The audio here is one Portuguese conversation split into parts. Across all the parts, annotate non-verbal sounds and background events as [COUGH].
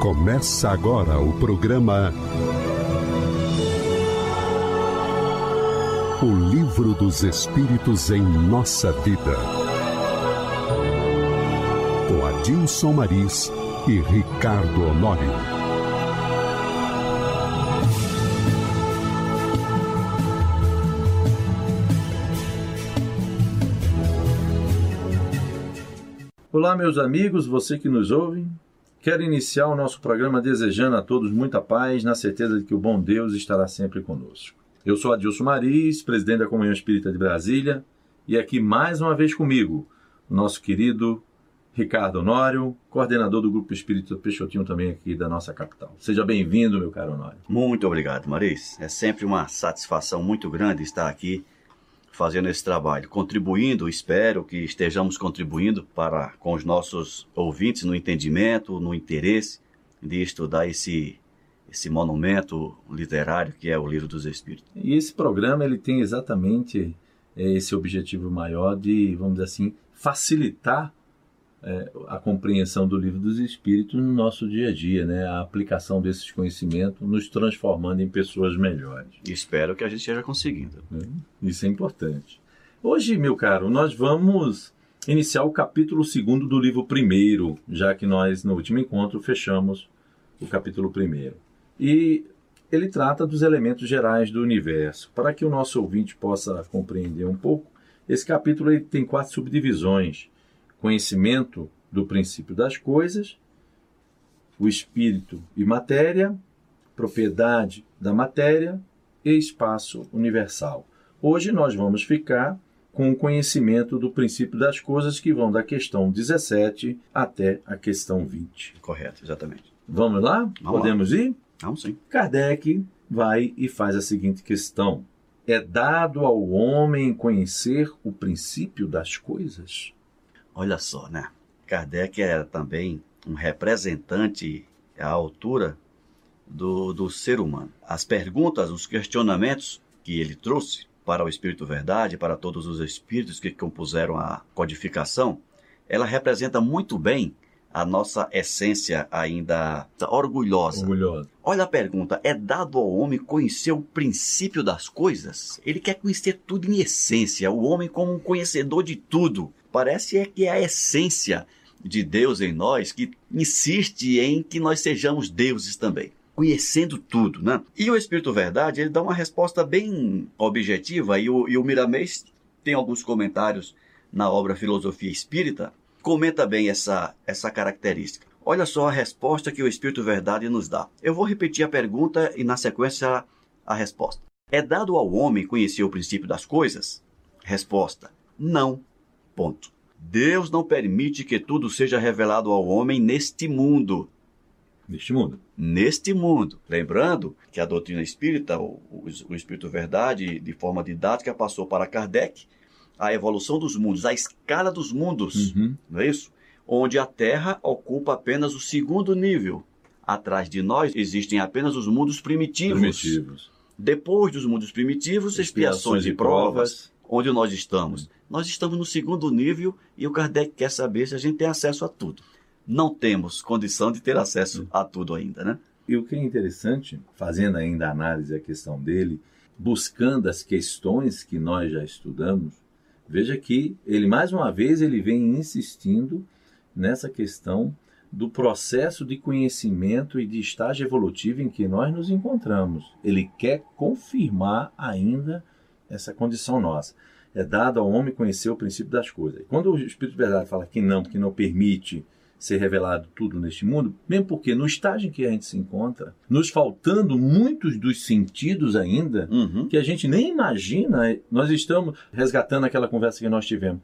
Começa agora o programa O Livro dos Espíritos em Nossa Vida. Com Adilson Maris e Ricardo Honório. Olá, meus amigos, você que nos ouve. Quero iniciar o nosso programa desejando a todos muita paz, na certeza de que o bom Deus estará sempre conosco. Eu sou Adilson Maris, presidente da Comunhão Espírita de Brasília, e aqui mais uma vez comigo, o nosso querido Ricardo Honório, coordenador do Grupo Espírita Peixotinho também aqui da nossa capital. Seja bem-vindo, meu caro Honório. Muito obrigado, Maris. É sempre uma satisfação muito grande estar aqui fazendo esse trabalho, contribuindo, espero que estejamos contribuindo para com os nossos ouvintes no entendimento, no interesse de estudar esse esse monumento literário que é o Livro dos Espíritos. E esse programa ele tem exatamente é, esse objetivo maior de, vamos dizer assim, facilitar é, a compreensão do livro dos espíritos no nosso dia a dia, né? A aplicação desses conhecimentos nos transformando em pessoas melhores. Espero que a gente esteja conseguindo. Isso é importante. Hoje, meu caro, nós vamos iniciar o capítulo segundo do livro primeiro, já que nós no último encontro fechamos o capítulo primeiro. E ele trata dos elementos gerais do universo. Para que o nosso ouvinte possa compreender um pouco, esse capítulo tem quatro subdivisões conhecimento do princípio das coisas, o espírito e matéria, propriedade da matéria e espaço universal. Hoje nós vamos ficar com o conhecimento do princípio das coisas que vão da questão 17 até a questão 20. Correto, exatamente. Vamos lá? Vamos Podemos lá. ir? Vamos sim. Kardec vai e faz a seguinte questão: É dado ao homem conhecer o princípio das coisas? Olha só, né? Kardec era também um representante à altura do, do ser humano. As perguntas, os questionamentos que ele trouxe para o Espírito Verdade, para todos os espíritos que compuseram a codificação, ela representa muito bem a nossa essência ainda orgulhosa. Orgulhosa. Olha a pergunta: é dado ao homem conhecer o princípio das coisas? Ele quer conhecer tudo em essência, o homem como um conhecedor de tudo. Parece é que é a essência de Deus em nós que insiste em que nós sejamos deuses também, conhecendo tudo, né? E o Espírito Verdade, ele dá uma resposta bem objetiva e o, e o Miramês tem alguns comentários na obra Filosofia Espírita, comenta bem essa, essa característica. Olha só a resposta que o Espírito Verdade nos dá. Eu vou repetir a pergunta e na sequência a, resposta. É dado ao homem conhecer o princípio das coisas? Resposta: não. Ponto. Deus não permite que tudo seja revelado ao homem neste mundo. Neste mundo. Neste mundo. Lembrando que a doutrina espírita, o, o, o Espírito Verdade, de forma didática, passou para Kardec a evolução dos mundos, a escala dos mundos, Uhum. não é isso? Onde a Terra ocupa apenas o segundo nível. Atrás de nós existem apenas os mundos primitivos. Primitivos. Depois dos mundos primitivos, expiações e provas, onde nós estamos? Nós estamos no segundo nível e o Kardec quer saber se a gente tem acesso a tudo. Não temos condição de ter acesso a tudo ainda, né? E o que é interessante, fazendo ainda a análise da questão dele, buscando as questões que nós já estudamos, veja que ele mais uma vez ele vem insistindo nessa questão do processo de conhecimento e de estágio evolutivo em que nós nos encontramos. Ele quer confirmar ainda essa condição nossa. É dado ao homem conhecer o princípio das coisas. Quando o Espírito de Verdade fala que não, que não permite ser revelado tudo neste mundo, mesmo porque no estágio em que a gente se encontra, nos faltando muitos dos sentidos ainda, Uhum. que a gente nem imagina, nós estamos resgatando aquela conversa que nós tivemos.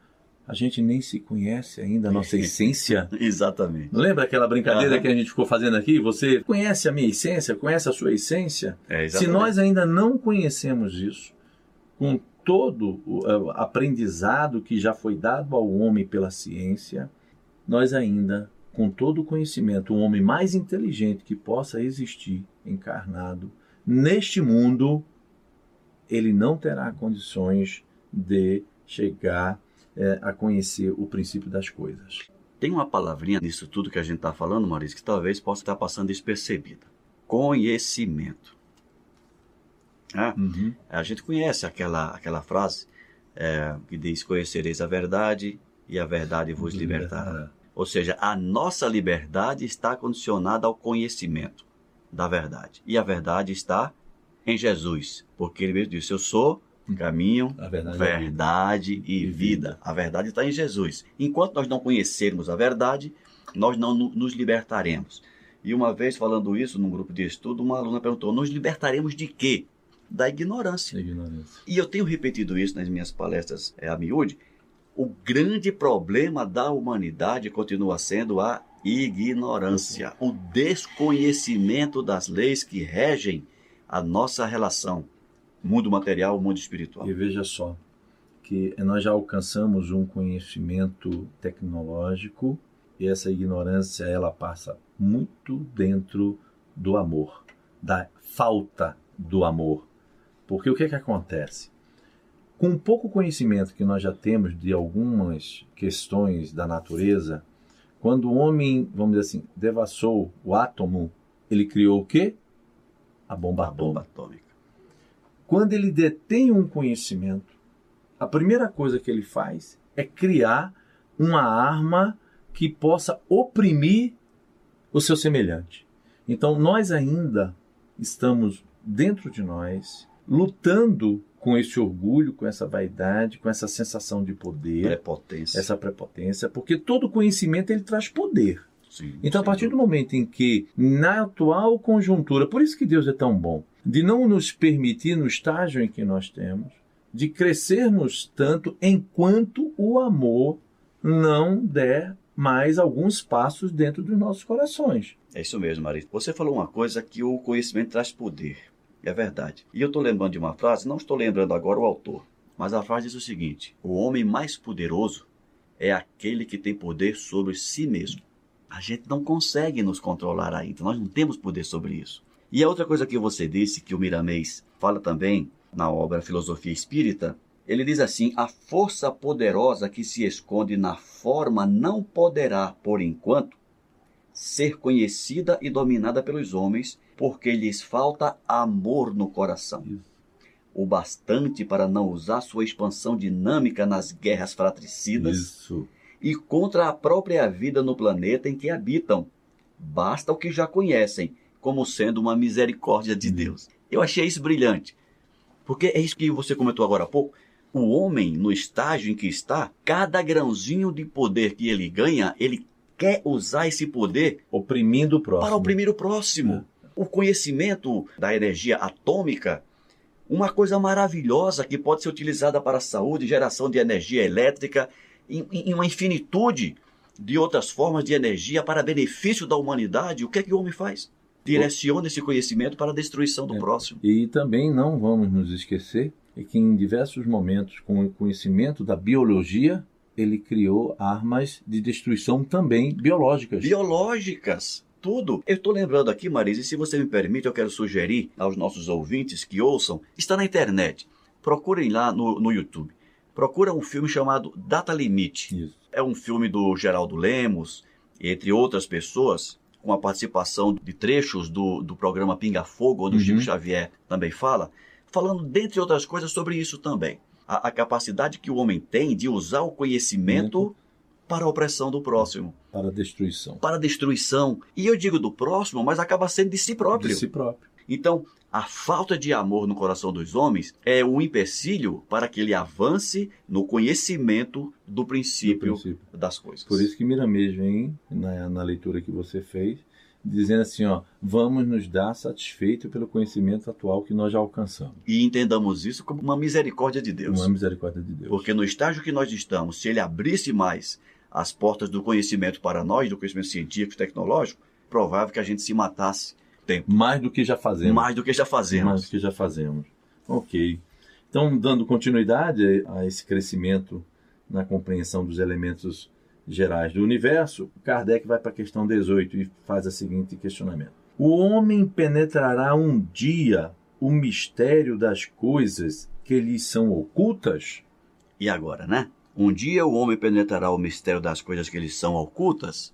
A gente nem se conhece ainda, a nossa [LAUGHS] essência. Exatamente. Lembra aquela brincadeira Aham. que a gente ficou fazendo aqui? Você conhece a minha essência? Conhece a sua essência? É, Se nós ainda não conhecemos isso, com todo o eh, aprendizado que já foi dado ao homem pela ciência, nós ainda, com todo o conhecimento, o homem mais inteligente que possa existir encarnado neste mundo, ele não terá condições de chegar eh, a conhecer o princípio das coisas. Tem uma palavrinha nisso tudo que a gente está falando, Maurício, que talvez possa estar passando despercebida. Conhecimento. Ah, Uhum. a gente conhece aquela, aquela frase é, que diz: Conhecereis a verdade e a verdade vos libertará. Ou seja, a nossa liberdade está condicionada ao conhecimento da verdade. E a verdade está em Jesus. Porque ele mesmo disse: Eu sou o caminho, A verdade verdade e vida. A verdade está em Jesus. Enquanto nós não conhecermos a verdade, nós não no- nos libertaremos. E uma vez falando isso num grupo de estudo, uma aluna perguntou: Nos libertaremos de quê? Da ignorância. Ignorância. E eu tenho repetido isso nas minhas palestras é, a miúde. O grande problema da humanidade continua sendo a ignorância, o desconhecimento das leis que regem a nossa relação mundo material, mundo espiritual. E veja só, que nós já alcançamos um conhecimento tecnológico e essa ignorância ela passa muito dentro do amor, da falta do amor. Porque o que, é que acontece? Com o pouco conhecimento que nós já temos de algumas questões da natureza, quando o homem, vamos dizer assim, devassou o átomo, ele criou o quê? A bomba A bomba atômica. atômica. Quando ele detém um conhecimento, a primeira coisa que ele faz é criar uma arma que possa oprimir o seu semelhante. Então nós ainda estamos dentro de nós lutando com esse orgulho, com essa vaidade, com essa sensação de poder, Prepotência. essa prepotência, porque todo conhecimento ele traz poder. Sim, Então, a sem partir do momento em que, na atual conjuntura, por isso que Deus é tão bom, de não nos permitir, no estágio em que nós temos, de crescermos tanto enquanto o amor não der mais alguns passos dentro dos nossos corações. É isso mesmo, Marisa. Você falou uma coisa que o conhecimento traz poder. É verdade. E eu estou lembrando de uma frase, não estou lembrando agora o autor, mas a frase diz o seguinte: O homem mais poderoso é aquele que tem poder sobre si mesmo. A gente não consegue nos controlar ainda, nós não temos poder sobre isso. E a outra coisa que você disse, que o Miramês fala também na obra Filosofia Espírita, ele diz assim: a força poderosa que se esconde na forma não poderá, por enquanto, ser conhecida e dominada pelos homens, porque lhes falta amor no coração. O bastante para não usar sua expansão dinâmica nas guerras fratricidas Isso. e contra a própria vida no planeta em que habitam. Basta o que já conhecem, como sendo uma misericórdia de Deus. Eu achei isso brilhante. Porque é isso que você comentou agora há pouco. O homem, no estágio em que está, cada grãozinho de poder que ele ganha, ele quer usar esse poder Oprimindo o próximo. para oprimir o próximo. O conhecimento da energia atômica, uma coisa maravilhosa que pode ser utilizada para a saúde, geração de energia elétrica, em, em uma infinitude de outras formas de energia para benefício da humanidade. O que é que o homem faz? Direciona esse conhecimento para a destruição do É. próximo. E também não vamos nos esquecer é que em diversos momentos, com o conhecimento da biologia, ele criou armas de destruição também biológicas. biológicas. Tudo. Eu estou lembrando aqui, Marisa, e se você me permite, eu quero sugerir aos nossos ouvintes que ouçam. Está na internet. Procurem lá no, no YouTube. Procura um filme chamado Data Limite. Isso. É um filme do Geraldo Lemos, entre outras pessoas, com a participação de trechos do, do programa Pinga Fogo, onde o Uhum. Chico Xavier também fala, falando, dentre outras coisas, sobre isso também. A, a capacidade que o homem tem de usar o conhecimento para a opressão do próximo Para destruição. para a destruição. E eu digo do próximo, mas acaba sendo de si próprio. De si próprio. Então, a falta de amor no coração dos homens é um empecilho para que ele avance no conhecimento do Do princípio, princípio. das coisas. Por isso que Miramês vem na, na leitura que você fez, dizendo assim, ó, vamos nos dar satisfeito pelo conhecimento atual que nós já alcançamos. E entendamos isso como uma misericórdia de Deus. Uma misericórdia de Deus. Porque no estágio que nós estamos, se ele abrisse mais as portas do conhecimento para nós, do conhecimento científico e tecnológico, provável que a gente se matasse tempo. Mais do que já fazemos. Mais do que já Mais fazemos. do que já fazemos. Ok. Então, dando continuidade a esse crescimento na compreensão dos elementos gerais do universo, Kardec vai para a questão 18 e faz o seguinte questionamento: O homem penetrará um dia o mistério das coisas que lhes são ocultas? E agora, né? Um dia o homem penetrará o mistério das coisas que lhes são ocultas?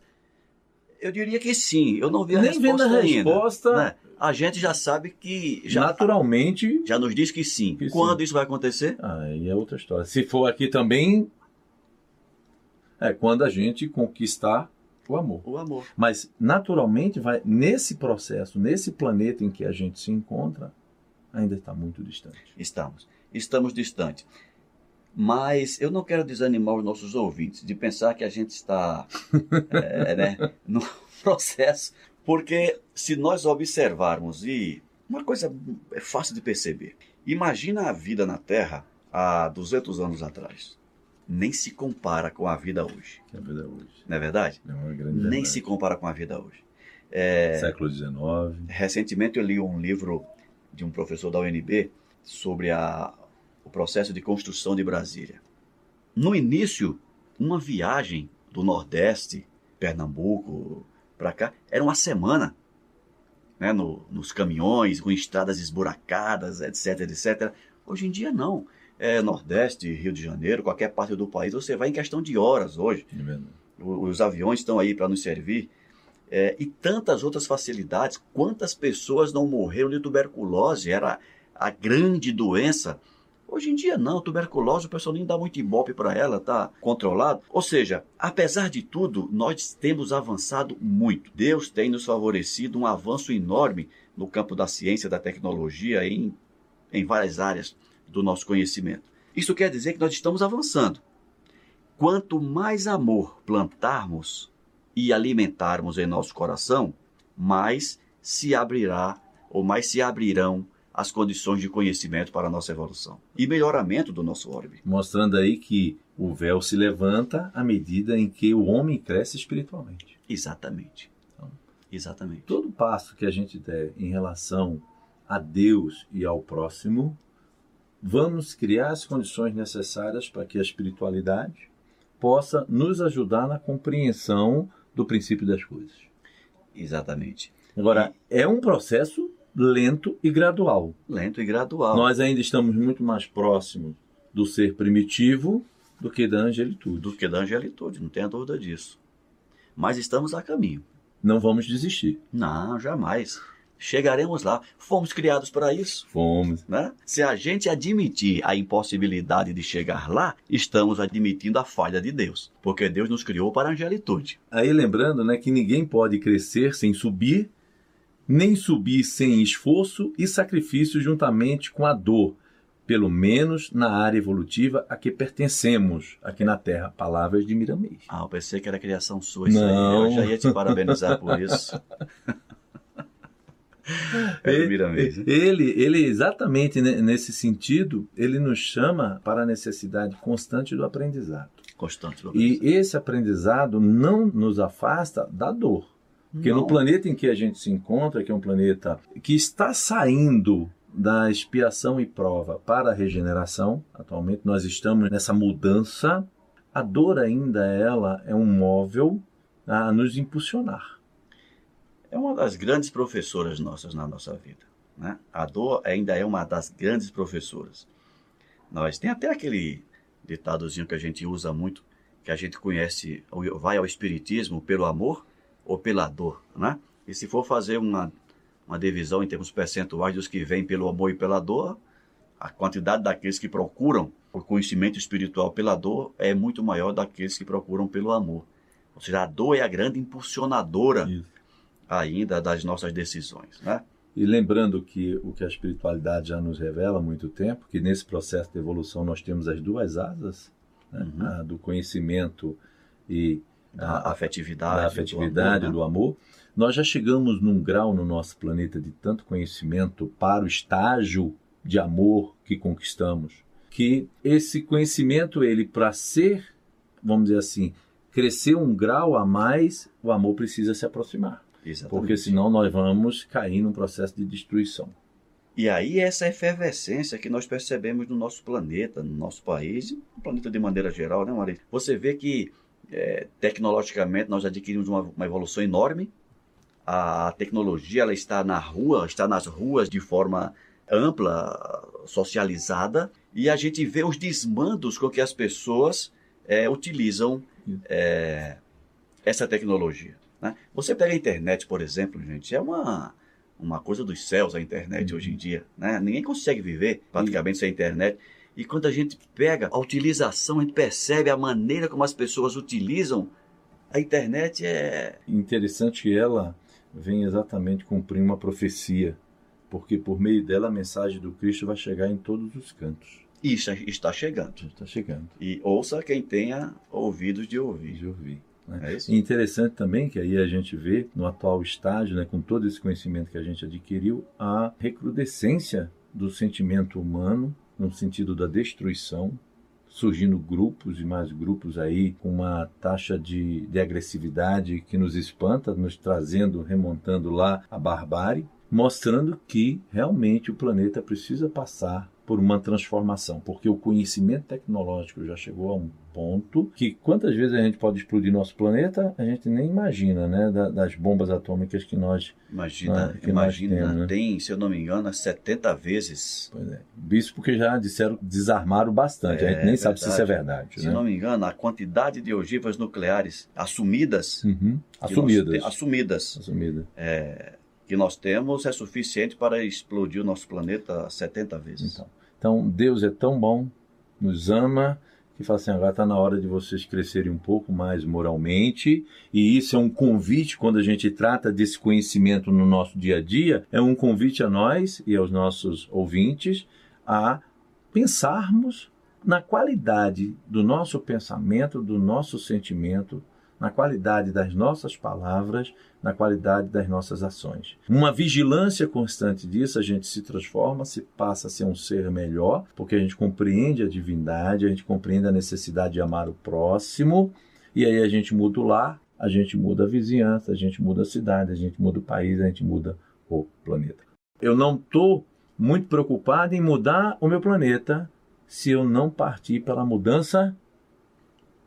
Eu diria que sim. Eu não vi a Nem resposta vendo a ainda. resposta- né? A gente já sabe que já, Naturalmente, já nos diz que sim. Que sim. Quando isso vai acontecer? aí é outra história. Se for aqui também, é quando a gente conquistar o amor. O amor. Mas naturalmente vai nesse processo, nesse planeta em que a gente se encontra, ainda está muito distante. Estamos. Estamos distantes. Mas eu não quero desanimar os nossos ouvintes de pensar que a gente está [LAUGHS] é, né, no processo. Porque se nós observarmos, e uma coisa é fácil de perceber. Imagina a vida na Terra há 200 anos atrás. Nem se compara com a vida hoje. É a vida hoje. Não é verdade? É uma grande Nem verdade. se compara com a vida hoje. É, Século XIX. Recentemente eu li um livro de um professor da UNB sobre a, processo de construção de Brasília. No início, uma viagem do Nordeste, Pernambuco, para cá, era uma semana. Né, no- nos caminhões, com estradas esburacadas, etc, etc. Hoje em dia não. É Nordeste, Rio de Janeiro, qualquer parte do país, você vai em questão de horas hoje. É. O- Os aviões estão aí para nos servir. É, e tantas outras facilidades. Quantas pessoas não morreram de tuberculose? Era a grande doença. Hoje em dia não, tuberculose o pessoal nem dá muito ibope para ela, tá controlado. Ou seja, apesar de tudo, nós temos avançado muito. Deus tem nos favorecido um avanço enorme no campo da ciência, da tecnologia, em, em várias áreas do nosso conhecimento. Isso quer dizer que nós estamos avançando. Quanto mais amor plantarmos e alimentarmos em nosso coração, mais se abrirá ou mais se abrirão as condições de conhecimento para a nossa evolução e melhoramento do nosso orbe. Mostrando aí que o véu se levanta à medida em que o homem cresce espiritualmente. Exatamente. Então. Exatamente. Todo passo que a gente der em relação a Deus e ao próximo, vamos criar as condições necessárias para que a espiritualidade possa nos ajudar na compreensão do princípio das coisas. Exatamente. Agora, é um processo lento e gradual. Lento e gradual. Nós ainda estamos muito mais próximos do ser primitivo do que da angelitude. Do que da angelitude, não tenha dúvida disso. Mas estamos a caminho. Não vamos desistir. Não, jamais. Chegaremos lá. Fomos criados para isso. Fomos. Né? Se a gente admitir a impossibilidade de chegar lá, estamos admitindo a falha de Deus, porque Deus nos criou para a angelitude. Aí lembrando né, que ninguém pode crescer sem subir, nem subir sem esforço e sacrifício juntamente com a dor, pelo menos na área evolutiva a que pertencemos aqui na Terra. Palavras de Miramês. Ah, eu pensei que era criação sua isso Não. aí. Eu já ia te parabenizar por isso. [LAUGHS] É do né? Ele, ele exatamente ne- nesse sentido, ele nos chama para a necessidade constante do aprendizado. Constante. E esse aprendizado não nos afasta da dor. Porque Não. no planeta em que a gente se encontra, que é um planeta que está saindo da expiação e prova para a regeneração, atualmente nós estamos nessa mudança, a dor ainda ela é um móvel a nos impulsionar. É uma das grandes professoras nossas na nossa vida. Né? A dor ainda é uma das grandes professoras. Nós tem até aquele ditadozinho que a gente usa muito, que a gente conhece, vai ao espiritismo pelo amor ou pela dor, né? E se for fazer uma, uma divisão em termos percentuais dos que vêm pelo amor e pela dor, a quantidade daqueles que procuram o conhecimento espiritual pela dor é muito maior daqueles que procuram pelo amor. Ou seja, a dor é a grande impulsionadora ainda das nossas decisões, né? E lembrando que o que a espiritualidade já nos revela há muito tempo, que nesse processo de evolução nós temos as duas asas, né? Uhum. a do conhecimento e Da a- afetividade, da afetividade, do do amor, amor, nós já chegamos num grau no nosso planeta de tanto conhecimento para o estágio de amor que conquistamos, que esse conhecimento, ele para ser, vamos dizer assim, crescer um grau a mais, o amor precisa se aproximar, né? Exatamente. porque senão nós vamos cair num processo de destruição. E aí essa efervescência que nós percebemos no nosso planeta, no nosso país, no planeta de maneira geral, né, Maria? Você vê que é, tecnologicamente nós adquirimos uma, uma evolução enorme. A tecnologia ela está na rua, está nas ruas de forma ampla, socializada, e a gente vê os desmandos com que as pessoas é, utilizam é, essa tecnologia. Né? Você pega a internet, por exemplo, gente, é uma, uma coisa dos céus a internet Uhum. hoje em dia. Né? Ninguém consegue viver praticamente sem internet. E quando a gente pega a utilização, a gente percebe a maneira como as pessoas utilizam a internet é. Interessante que ela vem exatamente cumprir uma profecia, porque por meio dela a mensagem do Cristo vai chegar em todos os cantos. Isso está chegando. Está chegando, E ouça quem tenha ouvidos de ouvir. de ouvir. né? É isso? E interessante também que aí a gente vê no atual estágio, né, com todo esse conhecimento que a gente adquiriu, a recrudescência do sentimento humano no sentido da destruição, surgindo grupos e mais grupos aí com uma taxa de, de agressividade que nos espanta, nos trazendo, remontando lá a barbárie, mostrando que realmente o planeta precisa passar por uma transformação, porque o conhecimento tecnológico já chegou a um ponto que quantas vezes a gente pode explodir nosso planeta, a gente nem imagina, né, da- das bombas atômicas que nós, Imagina, Ah, que nós imagina, temos, né? tem, se eu não me engano, 70 vezes. pois é, isso porque já disseram que desarmaram bastante, a É, gente nem sabe se isso é verdade. Se né? não me engano, a quantidade de ogivas nucleares assumidas, Uhum. nós Assumidas. te- assumidas Assumidas. que nós temos é suficiente para explodir o nosso planeta 70 vezes. Então, então, Deus é tão bom, nos ama, que fala assim, agora está na hora de vocês crescerem um pouco mais moralmente, e isso é um convite, quando a gente trata desse conhecimento no nosso dia a dia, é um convite a nós e aos nossos ouvintes a pensarmos na qualidade do nosso pensamento, do nosso sentimento, na qualidade das nossas palavras, na qualidade das nossas ações. Uma vigilância constante disso, a gente se transforma, se passa a ser um ser melhor, porque a gente compreende a divindade, a gente compreende a necessidade de amar o próximo, e aí a gente muda o lar, a gente muda a vizinhança, a gente muda a cidade, a gente muda o país, a gente muda o planeta. Eu não estou muito preocupado em mudar o meu planeta se eu não partir pela mudança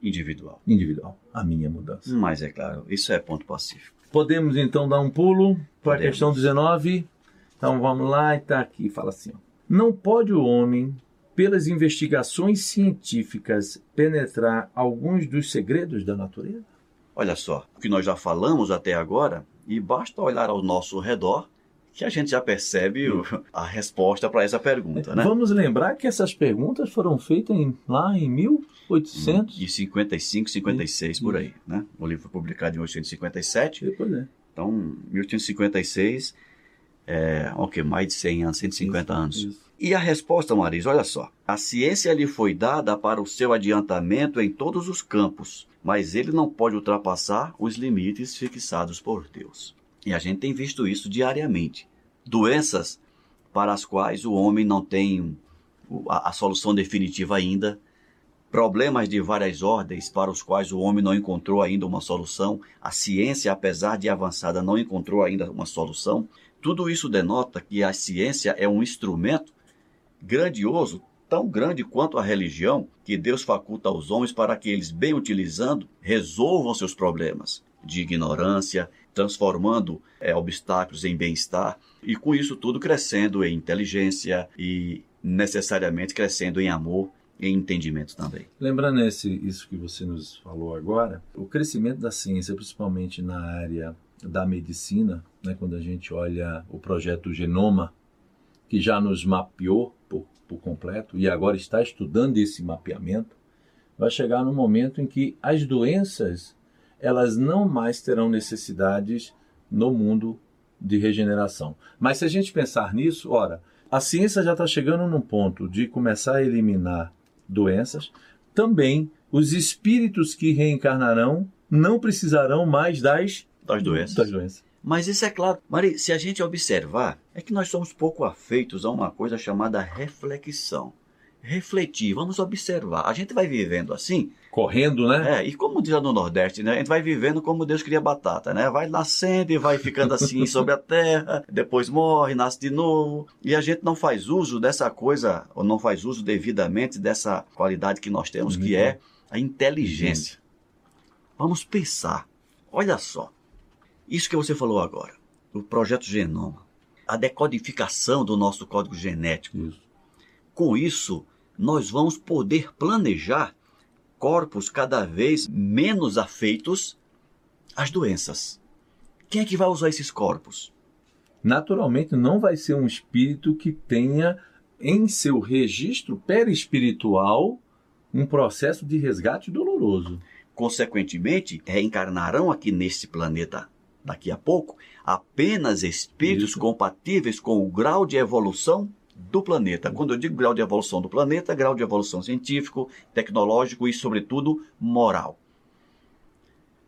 Individual. individual, a minha mudança. Mas é claro, isso é ponto pacífico. Podemos então dar um pulo para a questão 19. Então vamos lá e está aqui, fala assim: ó. Não pode o homem, pelas investigações científicas, penetrar alguns dos segredos da natureza? Olha só, o que nós já falamos até agora, e basta olhar ao nosso redor que a gente já percebe o- a resposta para essa pergunta, né? Vamos lembrar que essas perguntas foram feitas em- lá em 1800. De 55, 56 por aí, né? O livro foi publicado em 1857, Depois é. então 1856 é, ok, mais de 100 anos, 150 anos. Isso. E a resposta, Marisa, olha só. A ciência lhe foi dada para o seu adiantamento em todos os campos, mas ele não pode ultrapassar os limites fixados por Deus. E a gente tem visto isso diariamente. Doenças para as quais o homem não tem a, a solução definitiva ainda, problemas de várias ordens para os quais o homem não encontrou ainda uma solução, a ciência, apesar de avançada, não encontrou ainda uma solução. Tudo isso denota que a ciência é um instrumento grandioso, tão grande quanto a religião, que Deus faculta aos homens para que eles, bem utilizando, resolvam seus problemas de ignorância, transformando é, obstáculos em bem-estar e com isso tudo crescendo em inteligência e necessariamente crescendo em amor e entendimento também. Lembrando esse, isso que você nos falou agora, o crescimento da ciência, principalmente na área da medicina, né, quando a gente olha o projeto Genoma, que já nos mapeou por, por completo e agora está estudando esse mapeamento, vai chegar no momento em que as doenças elas não mais terão necessidades no mundo de regeneração. Mas se a gente pensar nisso, ora, a ciência já está chegando num ponto de começar a eliminar doenças. Também os espíritos que reencarnarão não precisarão mais das, Das doenças. das doenças. Mas isso é claro, Mari, se a gente observar, é que nós somos pouco afeitos a uma coisa chamada reflexão. Refletir, vamos observar. A gente vai vivendo assim, Correndo, né? é, e como diz lá no Nordeste, né? A gente vai vivendo como Deus cria batata, né? Vai nascendo e vai ficando assim [LAUGHS] sobre a terra, depois morre, nasce de novo. E a gente não faz uso dessa coisa, ou não faz uso devidamente dessa qualidade que nós temos, que é a inteligência. Vamos pensar. Olha só. Isso que você falou agora, o projeto Genoma, a decodificação do nosso código genético. Isso. Com isso, nós vamos poder planejar corpos cada vez menos afeitos às doenças. Quem é que vai usar esses corpos? Naturalmente, não vai ser um espírito que tenha em seu registro perispiritual um processo de resgate doloroso. Consequentemente, reencarnarão aqui neste planeta daqui a pouco apenas espíritos Isso. compatíveis com o grau de evolução do planeta. Quando eu digo grau de evolução do planeta, grau de evolução científico, tecnológico e, sobretudo, moral.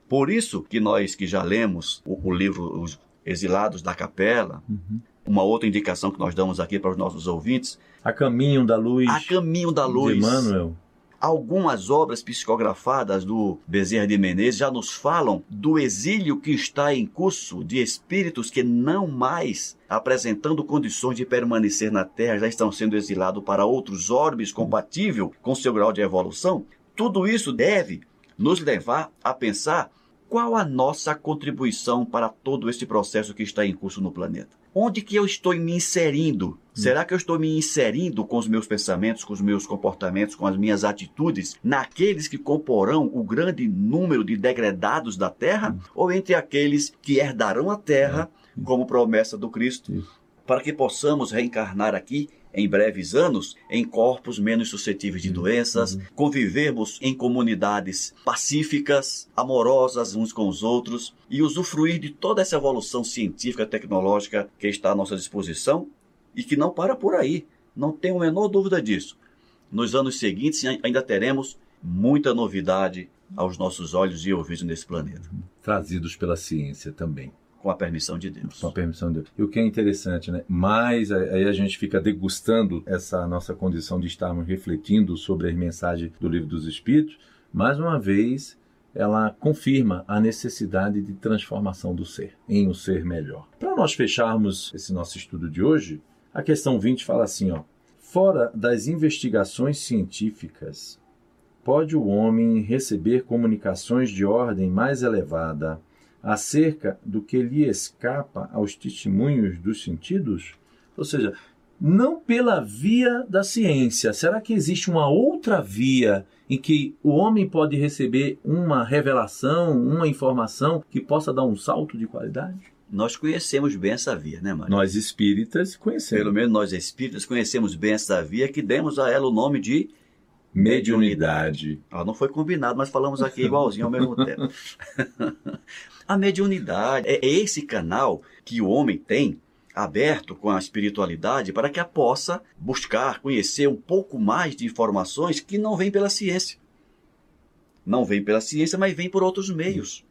Por isso que nós que já lemos o, o livro Os Exilados da Capela, uma outra indicação que nós damos aqui para os nossos ouvintes, A caminho da luz A Caminho da de Luz. Emmanuel. Algumas obras psicografadas do Bezerra de Menezes já nos falam do exílio que está em curso de espíritos que não mais apresentando condições de permanecer na Terra, já estão sendo exilados para outros orbes compatível com seu grau de evolução. Tudo isso deve nos levar a pensar qual a nossa contribuição para todo este processo que está em curso no planeta. Onde que eu estou me inserindo? Será que eu estou me inserindo com os meus pensamentos, com os meus comportamentos, com as minhas atitudes, naqueles que comporão o grande número de degradados da terra? Ou entre aqueles que herdarão a terra, como promessa do Cristo, para que possamos reencarnar aqui em breves anos em corpos menos suscetíveis de doenças, convivermos em comunidades pacíficas, amorosas uns com os outros e usufruir de toda essa evolução científica, tecnológica que está à nossa disposição e que não para por aí. Não tenho a menor dúvida disso. Nos anos seguintes ai- ainda teremos muita novidade aos nossos olhos e ouvidos nesse planeta, Trazidos pela ciência também. Com a permissão de Deus. Com a permissão de Deus. E o que é interessante, né? Mais aí a gente fica degustando essa nossa condição de estarmos refletindo sobre as mensagens do Livro dos Espíritos, mais uma vez ela confirma a necessidade de transformação do ser em um ser melhor. Para nós fecharmos esse nosso estudo de hoje, a questão 20 fala assim, ó: Fora das investigações científicas, pode o homem receber comunicações de ordem mais elevada acerca do que lhe escapa aos testemunhos dos sentidos? Ou seja, não pela via da ciência. Será que existe uma outra via em que o homem pode receber uma revelação, uma informação que possa dar um salto de qualidade? Nós conhecemos bem essa via, né, Mário? Nós espíritas conhecemos. Pelo menos nós espíritas conhecemos bem essa via que demos a ela o nome de. Mediunidade. Ah, não foi combinado, mas falamos aqui igualzinho ao mesmo tempo. [LAUGHS] a mediunidade é esse canal que o homem tem aberto com a espiritualidade para que a possa buscar, conhecer um pouco mais de informações que não vêm pela ciência. Não vem pela ciência, mas vem por outros meios.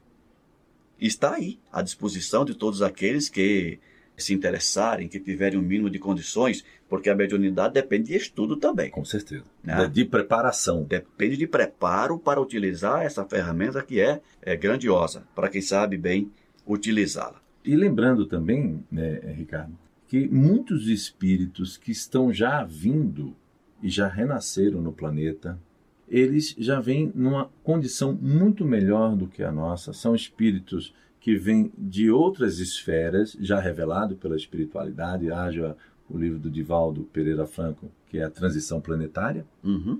Está aí à disposição de todos aqueles que se interessarem, que tiverem um mínimo de condições, porque a mediunidade depende de estudo também. Com certeza. Ah. De preparação. Depende de preparo para utilizar essa ferramenta que é, é grandiosa, para quem sabe bem utilizá-la. E lembrando também, né, Ricardo, que muitos espíritos que estão já vindo e já renasceram no planeta, eles já vêm numa condição muito melhor do que a nossa. São espíritos que vêm de outras esferas, já revelado pela espiritualidade. Haja o livro do Divaldo Pereira Franco, que é a Transição Planetária, Uhum.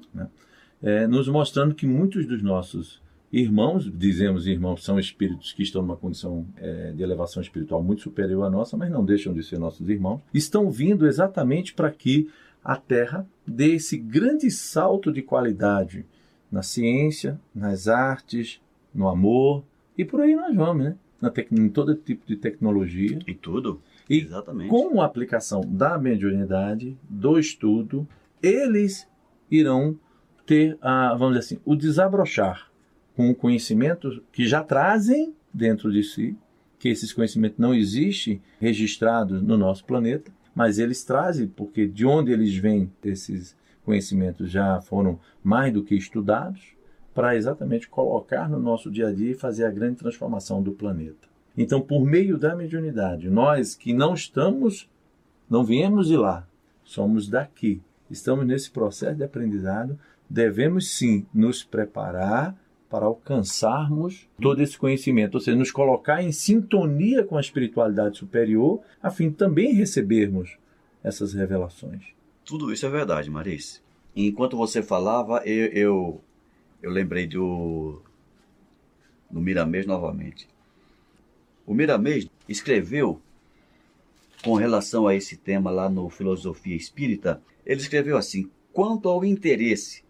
é, nos mostrando que muitos dos nossos irmãos, dizemos irmãos, são espíritos que estão numa condição é, de elevação espiritual muito superior à nossa, mas não deixam de ser nossos irmãos, estão vindo exatamente para que a Terra dê esse grande salto de qualidade na ciência, nas artes, no amor e por aí nós vamos, né? Na tec- em todo tipo de tecnologia. E tudo. E Exatamente. com a aplicação da mediunidade, do estudo, eles irão ter, a, vamos dizer assim, o desabrochar com o conhecimento que já trazem dentro de si, que esses conhecimentos não existem registrados no nosso planeta, mas eles trazem, porque de onde eles vêm, esses conhecimentos já foram mais do que estudados, para exatamente colocar no nosso dia a dia e fazer a grande transformação do planeta. Então, por meio da mediunidade, nós que não estamos, não viemos de lá, somos daqui, estamos nesse processo de aprendizado, devemos sim nos preparar para alcançarmos todo esse conhecimento, ou seja, nos colocar em sintonia com a espiritualidade superior, a fim de também recebermos essas revelações. Tudo isso é verdade, Marice. Enquanto você falava, eu, eu, eu lembrei do, do Miramês novamente. O Miramês escreveu com relação a esse tema lá no Filosofia Espírita, ele escreveu assim: quanto ao interesse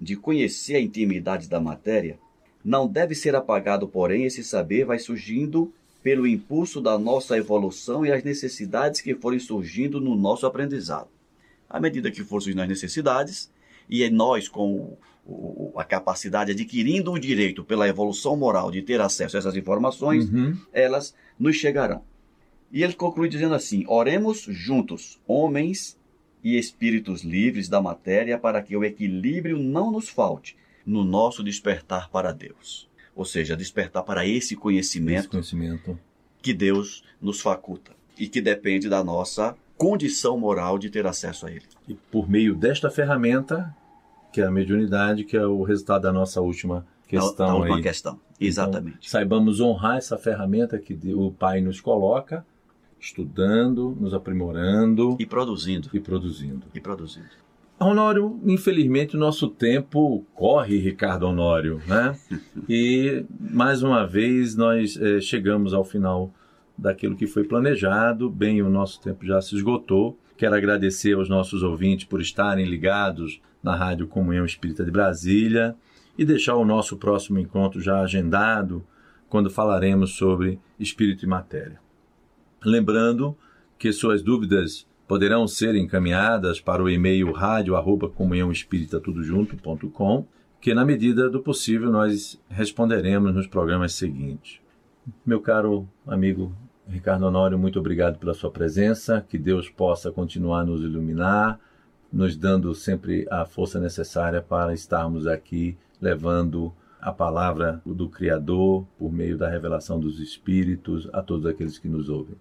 de conhecer a intimidade da matéria, não deve ser apagado, porém, esse saber vai surgindo pelo impulso da nossa evolução e as necessidades que forem surgindo no nosso aprendizado. À medida que forem surgindo as necessidades, e é nós, com o, a capacidade, adquirindo o direito pela evolução moral de ter acesso a essas informações, uhum. elas nos chegarão. E ele conclui dizendo assim: Oremos juntos, homens e espíritos livres da matéria, para que o equilíbrio não nos falte no nosso despertar para Deus. Ou seja, despertar para esse conhecimento, esse conhecimento que Deus nos faculta e que depende da nossa condição moral de ter acesso a ele. E por meio desta ferramenta, que é a mediunidade, que é o resultado da nossa última questão. Da, última aí. questão, exatamente. Então, saibamos honrar essa ferramenta que o Pai nos coloca, estudando, nos aprimorando. E produzindo. E produzindo. E produzindo. Honório, infelizmente o nosso tempo corre, Ricardo Honório, né? [LAUGHS] E mais uma vez nós é, chegamos ao final daquilo que foi planejado. Bem, o nosso tempo já se esgotou. Quero agradecer aos nossos ouvintes por estarem ligados na Rádio Comunhão Espírita de Brasília e deixar o nosso próximo encontro já agendado, quando falaremos sobre espírito e matéria. Lembrando que suas dúvidas poderão ser encaminhadas para o e-mail rádio@comunhãoespírita.com, que na medida do possível nós responderemos nos programas seguintes. Meu caro amigo Ricardo Honório, muito obrigado pela sua presença, que Deus possa continuar nos iluminar, nos dando sempre a força necessária para estarmos aqui levando a palavra do Criador por meio da revelação dos Espíritos a todos aqueles que nos ouvem.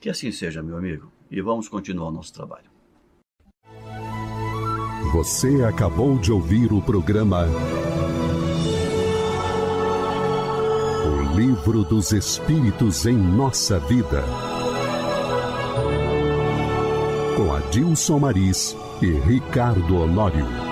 Que assim seja, meu amigo e vamos continuar o nosso trabalho. Você acabou de ouvir o programa Livro dos Espíritos em Nossa Vida. Com Adilson Maris e Ricardo Honório.